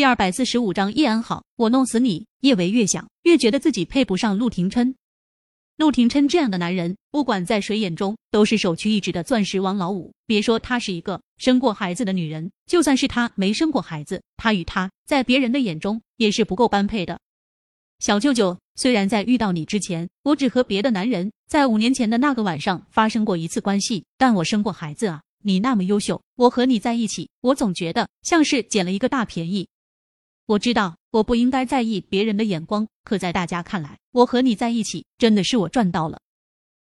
第二百四十五章叶安好，我弄死你！叶维越想越觉得自己配不上陆廷琛。陆廷琛这样的男人，不管在谁眼中都是首屈一指的钻石王老五。别说她是一个生过孩子的女人，就算是她没生过孩子，她与他在别人的眼中也是不够般配的。小舅舅，虽然在遇到你之前，我只和别的男人在五年前的那个晚上发生过一次关系，但我生过孩子啊！你那么优秀，我和你在一起，我总觉得像是捡了一个大便宜。我知道我不应该在意别人的眼光，可在大家看来，我和你在一起真的是我赚到了。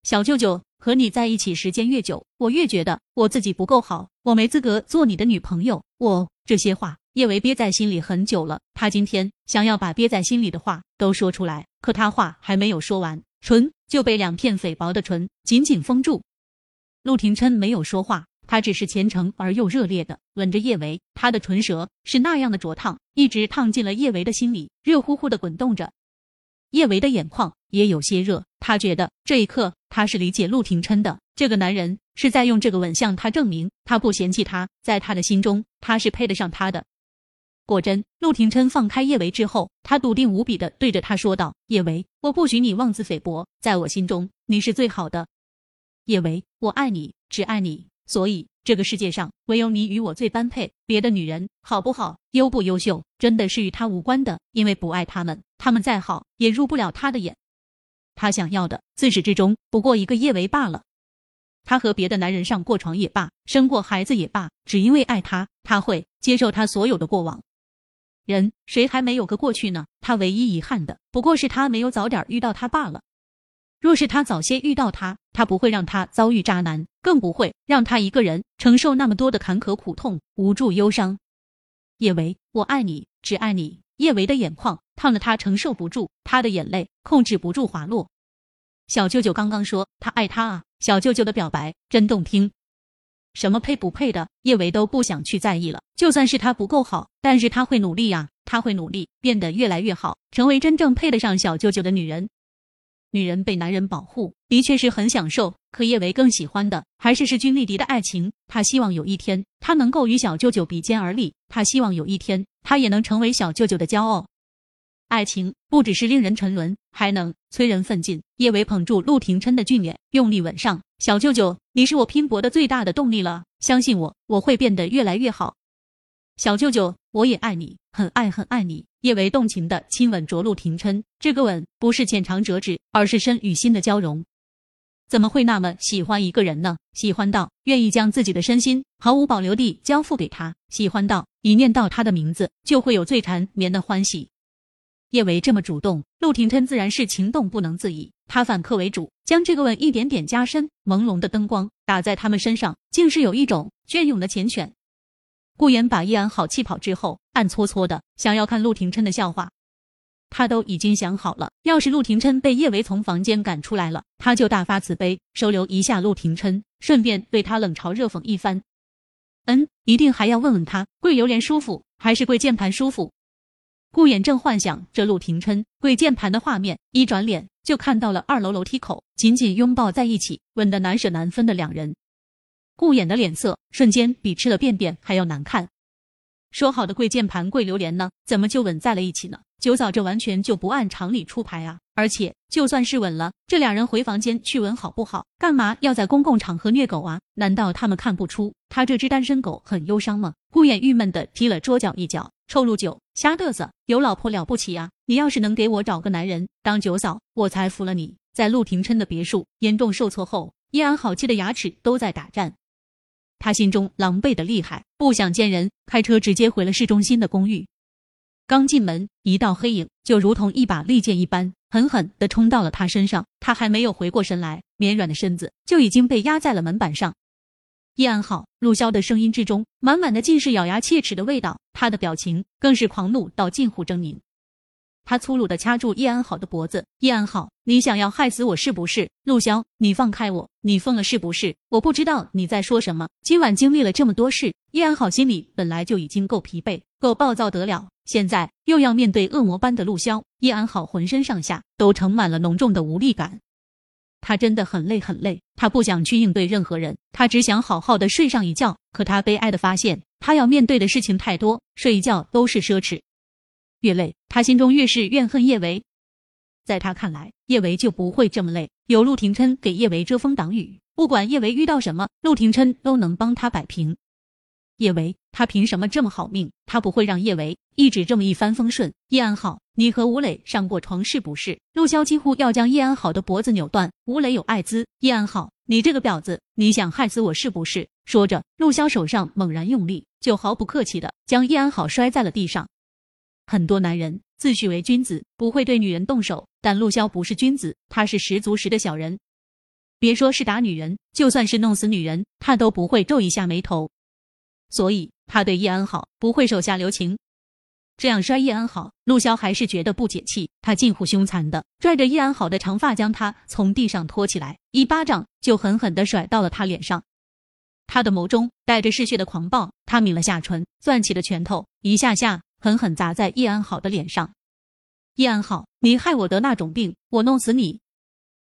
小舅舅和你在一起时间越久，我越觉得我自己不够好，我没资格做你的女朋友。我这些话叶维憋在心里很久了，他今天想要把憋在心里的话都说出来，可他话还没有说完，唇就被两片粉薄的唇紧紧封住。陆廷琛没有说话。他只是虔诚而又热烈的吻着叶维，他的唇舌是那样的灼烫，一直烫进了叶维的心里，热乎乎的滚动着。叶维的眼眶也有些热，他觉得这一刻他是理解陆廷琛的，这个男人是在用这个吻向他证明他不嫌弃他，在他的心中他是配得上他的。果真，陆廷琛放开叶维之后，他笃定无比的对着他说道：“叶维，我不许你妄自菲薄，在我心中你是最好的。叶维，我爱你，只爱你。”所以，这个世界上唯有你与我最般配，别的女人好不好、优不优秀，真的是与他无关的。因为不爱他们，他们再好也入不了他的眼。他想要的自始至终不过一个叶维罢了。他和别的男人上过床也罢，生过孩子也罢，只因为爱他，他会接受他所有的过往。人谁还没有个过去呢？他唯一遗憾的不过是他没有早点遇到他罢了。若是他早些遇到他，他不会让他遭遇渣男，更不会让他一个人承受那么多的坎坷苦痛、无助忧伤。叶维，我爱你，只爱你。叶维的眼眶烫得他承受不住，他的眼泪控制不住滑落。小舅舅刚刚说他爱他啊，小舅舅的表白真动听。什么配不配的，叶维都不想去在意了。就算是他不够好，但是他会努力呀，他会努力变得越来越好，成为真正配得上小舅舅的女人。女人被男人保护，的确是很享受。可叶维更喜欢的还是势均力敌的爱情。他希望有一天，他能够与小舅舅比肩而立。他希望有一天，他也能成为小舅舅的骄傲。爱情不只是令人沉沦，还能催人奋进。叶维捧住陆廷琛的俊脸，用力吻上。小舅舅，你是我拼搏的最大的动力了。相信我，我会变得越来越好。小舅舅，我也爱你，很爱很爱你。叶维动情的亲吻着陆廷琛，这个吻不是浅尝辄止，而是身与心的交融。怎么会那么喜欢一个人呢？喜欢到愿意将自己的身心毫无保留地交付给他，喜欢到一念到他的名字就会有最缠绵的欢喜。叶维这么主动，陆廷琛自然是情动不能自已。他反客为主，将这个吻一点点加深，朦胧的灯光打在他们身上，竟是有一种隽永的缱绻。顾言把叶安好气跑之后，暗搓搓的想要看陆廷琛的笑话。他都已经想好了，要是陆廷琛被叶维从房间赶出来了，他就大发慈悲，收留一下陆廷琛，顺便对他冷嘲热讽一番。嗯，一定还要问问他跪榴莲舒服还是跪键盘舒服。顾衍正幻想着陆廷琛跪键盘的画面，一转脸就看到了二楼楼梯口紧紧拥抱在一起、吻得难舍难分的两人。顾衍的脸色瞬间比吃了便便还要难看。说好的跪键盘跪榴莲呢？怎么就吻在了一起呢？九嫂这完全就不按常理出牌啊！而且就算是吻了，这两人回房间去吻好不好？干嘛要在公共场合虐狗啊？难道他们看不出他这只单身狗很忧伤吗？顾衍郁闷的踢了桌角一脚，臭陆九瞎嘚瑟，有老婆了不起啊？你要是能给我找个男人当九嫂，我才服了你。在陆廷琛的别墅严重受挫后，叶安好气的牙齿都在打颤。他心中狼狈的厉害，不想见人，开车直接回了市中心的公寓。刚进门，一道黑影就如同一把利剑一般，狠狠的冲到了他身上。他还没有回过神来，绵软的身子就已经被压在了门板上。叶安好，陆潇的声音之中满满的尽是咬牙切齿的味道，他的表情更是狂怒到近乎狰狞。他粗鲁的掐住叶安好的脖子，叶安好，你想要害死我是不是？陆骁，你放开我，你疯了是不是？我不知道你在说什么。今晚经历了这么多事，叶安好心里本来就已经够疲惫、够暴躁得了，现在又要面对恶魔般的陆骁，叶安好浑身上下都盛满了浓重的无力感。他真的很累很累，他不想去应对任何人，他只想好好的睡上一觉。可他悲哀的发现。他要面对的事情太多，睡一觉都是奢侈。越累，他心中越是怨恨叶维。在他看来，叶维就不会这么累，有陆廷琛给叶维遮风挡雨，不管叶维遇到什么，陆廷琛都能帮他摆平。叶维，他凭什么这么好命？他不会让叶维一直这么一帆风顺。叶安好，你和吴磊上过床是不是？陆潇几乎要将叶安好的脖子扭断。吴磊有艾滋，叶安好，你这个婊子，你想害死我是不是？说着，陆潇手上猛然用力，就毫不客气的将叶安好摔在了地上。很多男人自诩为君子，不会对女人动手，但陆潇不是君子，他是十足十的小人。别说是打女人，就算是弄死女人，他都不会皱一下眉头。所以他对叶安好不会手下留情，这样摔叶安好，陆潇还是觉得不解气。他近乎凶残的拽着叶安好的长发，将他从地上拖起来，一巴掌就狠狠的甩到了他脸上。他的眸中带着嗜血的狂暴，他抿了下唇，攥起了拳头一下下狠狠砸在叶安好的脸上。叶安好，你害我得那种病，我弄死你！